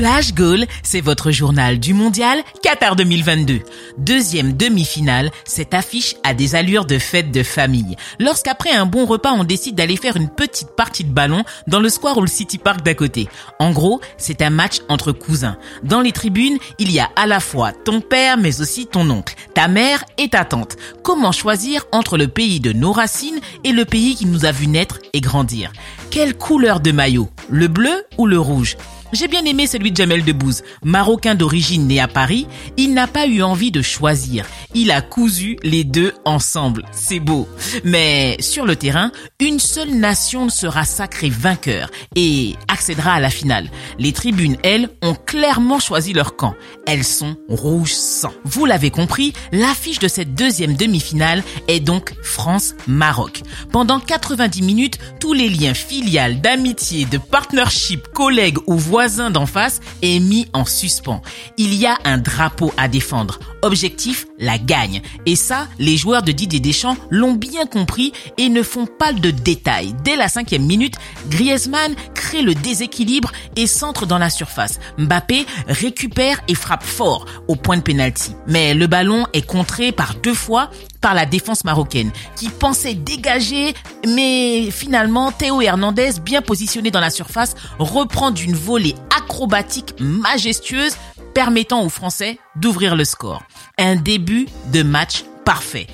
Flash Goal, c'est votre journal du mondial Qatar 2022. Deuxième demi-finale, cette affiche a des allures de fête de famille. Lorsqu'après un bon repas, on décide d'aller faire une petite partie de ballon dans le square ou le City Park d'à côté. En gros, c'est un match entre cousins. Dans les tribunes, il y a à la fois ton père mais aussi ton oncle, ta mère et ta tante. Comment choisir entre le pays de nos racines et le pays qui nous a vu naître et grandir? Quelle couleur de maillot? Le bleu ou le rouge? J'ai bien aimé celui de Jamel Debbouze. Marocain d'origine né à Paris, il n'a pas eu envie de choisir. Il a cousu les deux ensemble. C'est beau. Mais sur le terrain, une seule nation sera sacrée vainqueur et accédera à la finale. Les tribunes, elles, ont clairement choisi leur camp. Elles sont rouge sang. Vous l'avez compris, l'affiche de cette deuxième demi-finale est donc France-Maroc. Pendant 90 minutes, tous les liens filiales, d'amitié, de partnership, collègues ou voisins voisin d'en face est mis en suspens. Il y a un drapeau à défendre. Objectif, la gagne. Et ça, les joueurs de Didier Deschamps l'ont bien compris et ne font pas de détails. Dès la cinquième minute, Griezmann crée le déséquilibre et centre dans la surface. Mbappé récupère et frappe fort au point de pénalty. Mais le ballon est contré par deux fois par la défense marocaine, qui pensait dégager, mais finalement Théo Hernandez, bien positionné dans la surface, reprend d'une volée acrobatique majestueuse, permettant aux Français d'ouvrir le score. Un début de match parfait.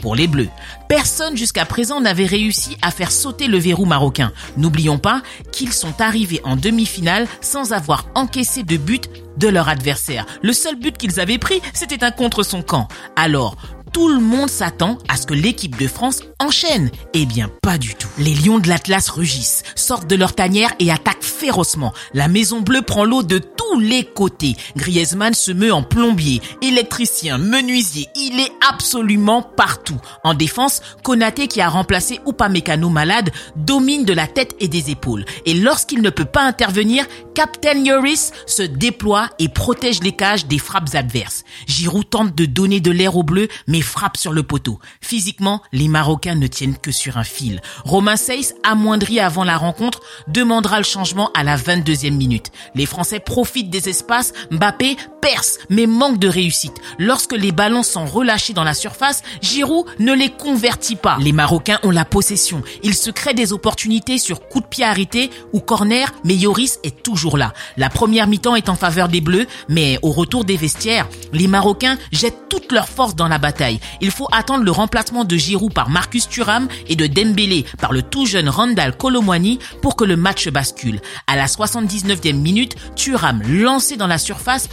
Pour les Bleus, personne jusqu'à présent n'avait réussi à faire sauter le verrou marocain. N'oublions pas qu'ils sont arrivés en demi-finale sans avoir encaissé de but de leur adversaire. Le seul but qu'ils avaient pris, c'était un contre son camp. Alors, tout le monde s'attend à ce que l'équipe de France enchaîne. Eh bien, pas du tout. Les lions de l'Atlas rugissent, sortent de leur tanière et attaquent férocement. La Maison Bleue prend l'eau de tous les côtés. Griezmann se meut en plombier, électricien, menuisier. Il est absolument partout. En défense, Konaté qui a remplacé Upamecano malade domine de la tête et des épaules. Et lorsqu'il ne peut pas intervenir, Captain Yoris se déploie et protège les cages des frappes adverses. Giroud tente de donner de l'air aux bleus, mais frappe sur le poteau. Physiquement, les Marocains ne tiennent que sur un fil. Romain Seyss, amoindri avant la rencontre, demandera le changement à la 22e minute. Les Français profitent des espaces, Mbappé perce, mais manque de réussite. Lorsque les ballons sont relâchés dans la surface, Giroud ne les convertit pas. Les Marocains ont la possession. Ils se créent des opportunités sur coup de pied arrêté ou corner, mais Yoris est toujours là. La première mi-temps est en faveur des Bleus, mais au retour des vestiaires, les Marocains jettent toute leur force dans la bataille. Il faut attendre le remplacement de Giroud par Marcus Thuram et de Dembélé par le tout jeune Randall Colomwani pour que le match bascule. À la 79e minute, Thuram, lancé dans la surface,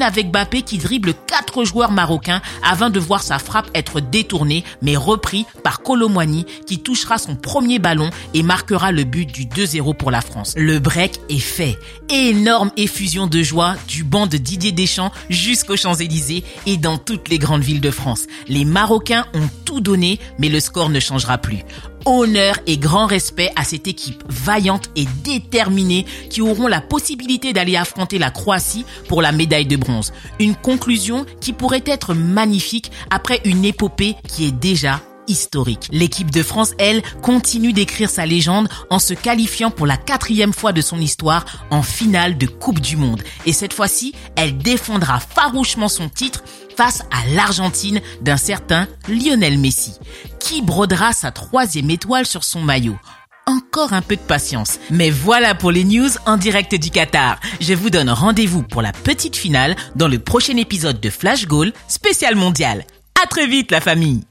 avec Bappé qui dribble quatre joueurs marocains avant de voir sa frappe être détournée mais repris par Colomwani qui touchera son premier ballon et marquera le but du 2-0 pour la France. Le break est fait. Énorme effusion de joie du banc de Didier Deschamps jusqu'aux Champs-Élysées et dans toutes les grandes villes de France. Les Marocains ont tout donné mais le score ne changera plus honneur et grand respect à cette équipe vaillante et déterminée qui auront la possibilité d'aller affronter la Croatie pour la médaille de bronze. Une conclusion qui pourrait être magnifique après une épopée qui est déjà historique. L'équipe de France, elle, continue d'écrire sa légende en se qualifiant pour la quatrième fois de son histoire en finale de Coupe du Monde. Et cette fois-ci, elle défendra farouchement son titre face à l'Argentine d'un certain Lionel Messi, qui brodera sa troisième étoile sur son maillot. Encore un peu de patience. Mais voilà pour les news en direct du Qatar. Je vous donne rendez-vous pour la petite finale dans le prochain épisode de Flash Goal spécial mondial. À très vite la famille